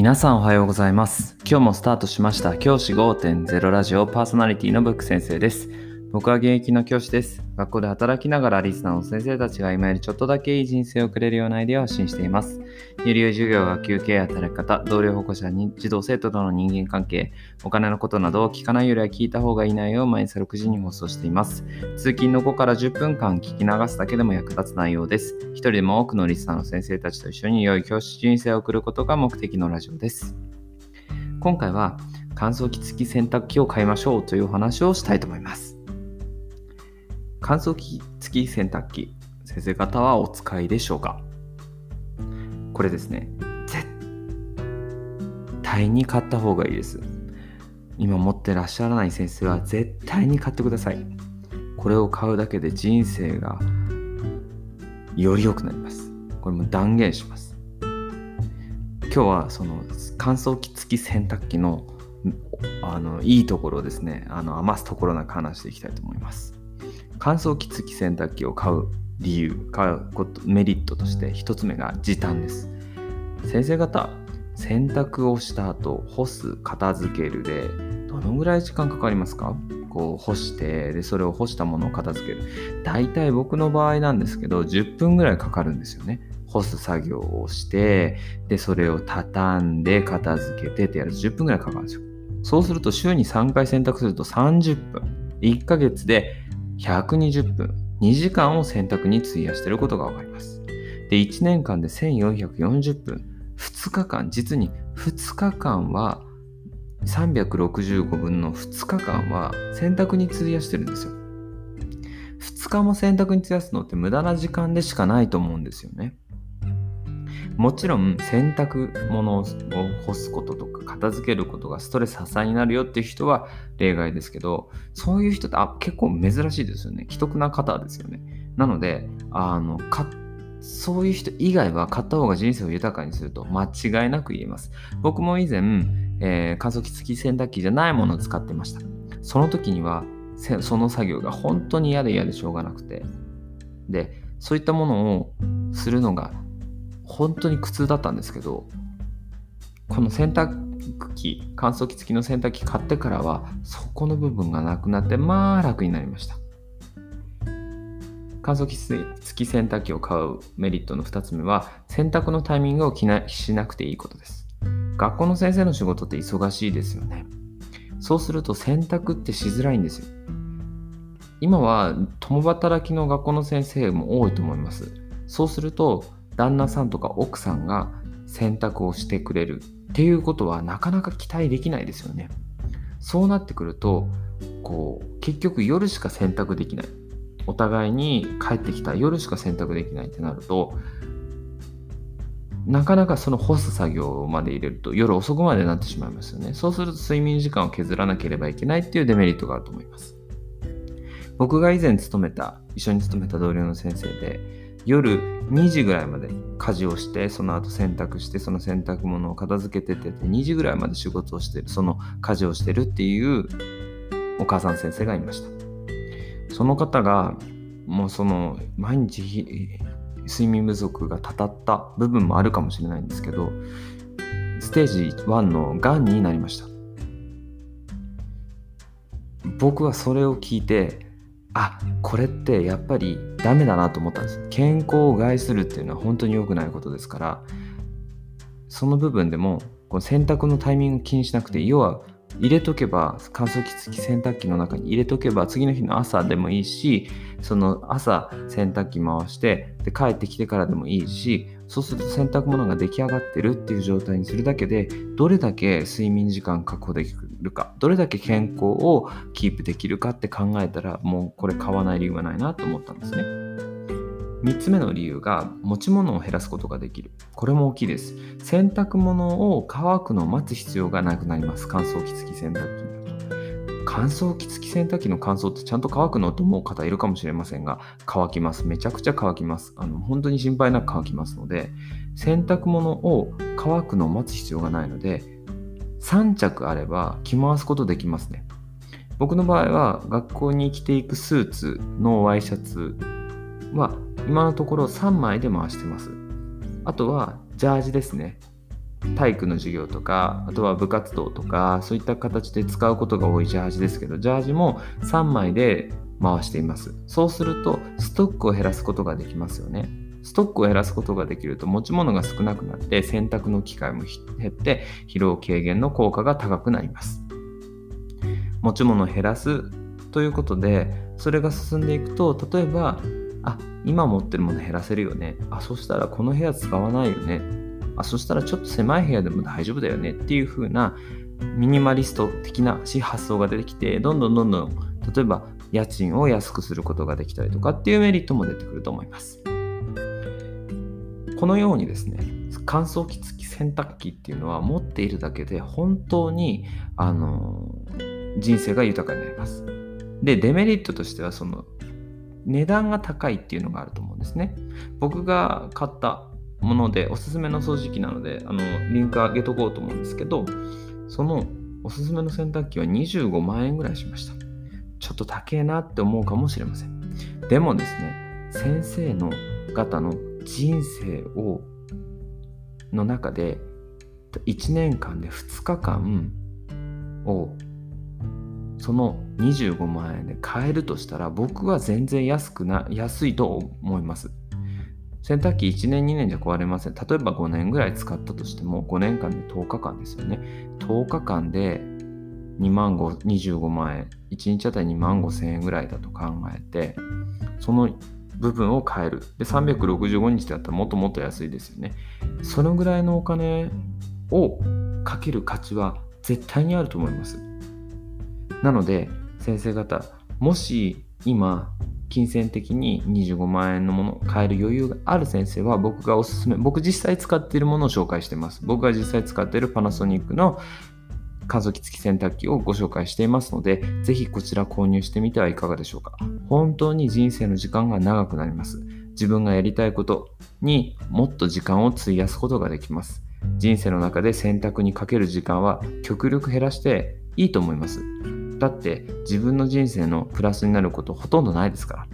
皆さんおはようございます。今日もスタートしました教師5.0ラジオパーソナリティのブック先生です。僕は現役の教師です。学校で働きながらリスナーの先生たちが今よりちょっとだけいい人生を送れるようなアイデアを発信しています。より良い授業、学級経営、働き方、同僚保護者に児童生徒との人間関係、お金のことなどを聞かないよりは聞いた方がいい内容を毎朝6時に放送しています。通勤の後から10分間聞き流すだけでも役立つ内容です。一人でも多くのリスナーの先生たちと一緒に良い教師人生を送ることが目的のラジオです。今回は乾燥機付き洗濯機を買いましょうというお話をしたいと思います。乾燥機付き洗濯機、先生方はお使いでしょうか？これですね、絶対に買った方がいいです。今持ってらっしゃらない先生は絶対に買ってください。これを買うだけで人生がより良くなります。これも断言します。今日はその乾燥機付き洗濯機のあのいいところをですね、あの余すところなく話していきたいと思います。乾燥機付き洗濯機を買う理由、買うことメリットとして一つ目が時短です。先生方、洗濯をした後、干す、片付けるで、どのぐらい時間かかりますか？こう干して、で、それを干したものを片付ける。大体僕の場合なんですけど、10分ぐらいかかるんですよね。干す作業をして、で、それを畳んで、片付けてってやると10分ぐらいかかるんですよ。そうすると週に3回洗濯すると30分。1ヶ月で120分。2時間を選択に費やしていることがわかります。で、1年間で1440分。2日間、実に2日間は365分の2日間は選択に費やしてるんですよ。2日も選択に費やすのって無駄な時間でしかないと思うんですよね。もちろん洗濯物を干すこととか片付けることがストレス発散になるよっていう人は例外ですけどそういう人ってあ結構珍しいですよね。既得な方ですよね。なのであのかそういう人以外は買った方が人生を豊かにすると間違いなく言えます。僕も以前、えー乾燥機付き洗濯機じゃないものを使ってました。その時にはその作業が本当に嫌で嫌でしょうがなくて。でそういったものをするのが本当に苦痛だったんですけどこの洗濯機乾燥機付きの洗濯機買ってからはそこの部分がなくなってまあ楽になりました。乾燥機付き洗濯機を買うメリットの2つ目は洗濯のタイミングを気なしなくていいことです。学校の先生の仕事って忙しいですよね。そうすると洗濯ってしづらいんですよ。今は共働きの学校の先生も多いと思います。そうすると旦那さんとか奥さんが洗濯をしてくれるっていうことはなかなか期待できないですよね。そうなってくるとこう結局夜しか洗濯できないお互いに帰ってきた夜しか洗濯できないってなるとなかなかその干す作業まで入れると夜遅くまでなってしまいますよね。そうすると睡眠時間を削らなければいけないっていうデメリットがあると思います。僕が以前勤めた一緒に勤めた同僚の先生で夜2時ぐらいまで家事をしてその後洗濯してその洗濯物を片付けてて2時ぐらいまで仕事をしてるその家事をしてるっていうお母さん先生がいました。その方がもうその毎日睡眠不足がたたった部分もあるかもしれないんですけどステージ1のがんになりました。僕はそれを聞いてあこれってやっぱりダメだなと思ったんです。健康を害するっていうのは本当に良くないことですからその部分でもこの洗濯のタイミング気にしなくて要は入れとけば乾燥機付き洗濯機の中に入れとけば次の日の朝でもいいしその朝洗濯機回してで帰ってきてからでもいいしそうすると洗濯物が出来上がってるっていう状態にするだけでどれだけ睡眠時間確保できるるかどれだけ健康をキープできるかって考えたらもうこれ買わない理由はないなと思ったんですね。3つ目の理由が持ち物を減らすことができる。これも大きいです。洗濯物を乾くのを待つ必要がなくなります。乾燥機付き洗濯機。に乾燥機付き洗濯機の乾燥ってちゃんと乾くのと思う方いるかもしれませんが乾きます。めちゃくちゃ乾きます。あの本当に心配なく乾きますので洗濯物を乾くのを待つ必要がないので3着あれば着回すことできますね。僕の場合は学校に着ていくスーツのワイシャツは今のところ3枚で回してます。あとはジャージですね。体育の授業とかあとは部活動とかそういった形で使うことが多いジャージですけどジャージも3枚で回しています。そうするとストックを減らすことができますよね。ストックを減らすことができると持ち物が少なくなって洗濯の機会も減って疲労軽減の効果が高くなります。持ち物を減らすということでそれが進んでいくと例えばあ今持ってるもの減らせるよね。あそしたらこの部屋使わないよね。あそしたらちょっと狭い部屋でも大丈夫だよね。っていう風なミニマリスト的な発想が出てきてどんどんどんどん例えば家賃を安くすることができたりとかっていうメリットも出てくると思います。このようにですね乾燥機付き洗濯機っていうのは持っているだけで本当にあの人生が豊かになります。でデメリットとしてはその値段が高いっていうのがあると思うんですね。僕が買ったものでおすすめの掃除機なのであのリンク上げとこうと思うんですけどそのおすすめの洗濯機は25万円ぐらいしました。ちょっと高えなって思うかもしれません。でもですね先生の方の人生をの中で1年間で2日間をその25万円で買えるとしたら僕は全然安くな安いと思います。洗濯機1年2年じゃ壊れません。例えば5年ぐらい使ったとしても5年間で10日間ですよね。10日間で2万5 25万円。1日あたり2万5千円ぐらいだと考えてその部分を変える。で365日だったらもっともっと安いですよね。そのぐらいのお金をかける価値は絶対にあると思います。なので先生方もし今金銭的に25万円のものを買える余裕がある先生は僕がおすすめ僕実際使っているものを紹介してます。僕が実際使っているパナソニックの乾燥機付き洗濯機をご紹介していますのでぜひこちら購入してみてはいかがでしょうか本当に人生の時間が長くなります自分がやりたいことにもっと時間を費やすことができます人生の中で選択にかける時間は極力減らしていいと思いますだって自分の人生のプラスになることほとんどないですから。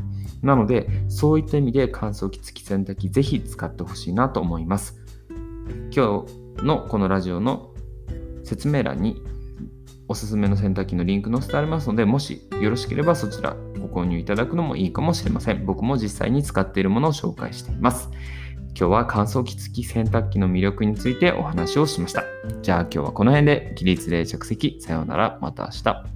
なので、そういった意味で乾燥機付き洗濯機ぜひ使ってほしいなと思います。今日のこのラジオの説明欄におすすめの洗濯機のリンク載せてありますので、もしよろしければそちらご購入いただくのもいいかもしれません。僕も実際に使っているものを紹介しています。今日は乾燥機付き洗濯機の魅力についてお話をしました。じゃあ今日はこの辺で起立例着席。さようなら。また明日。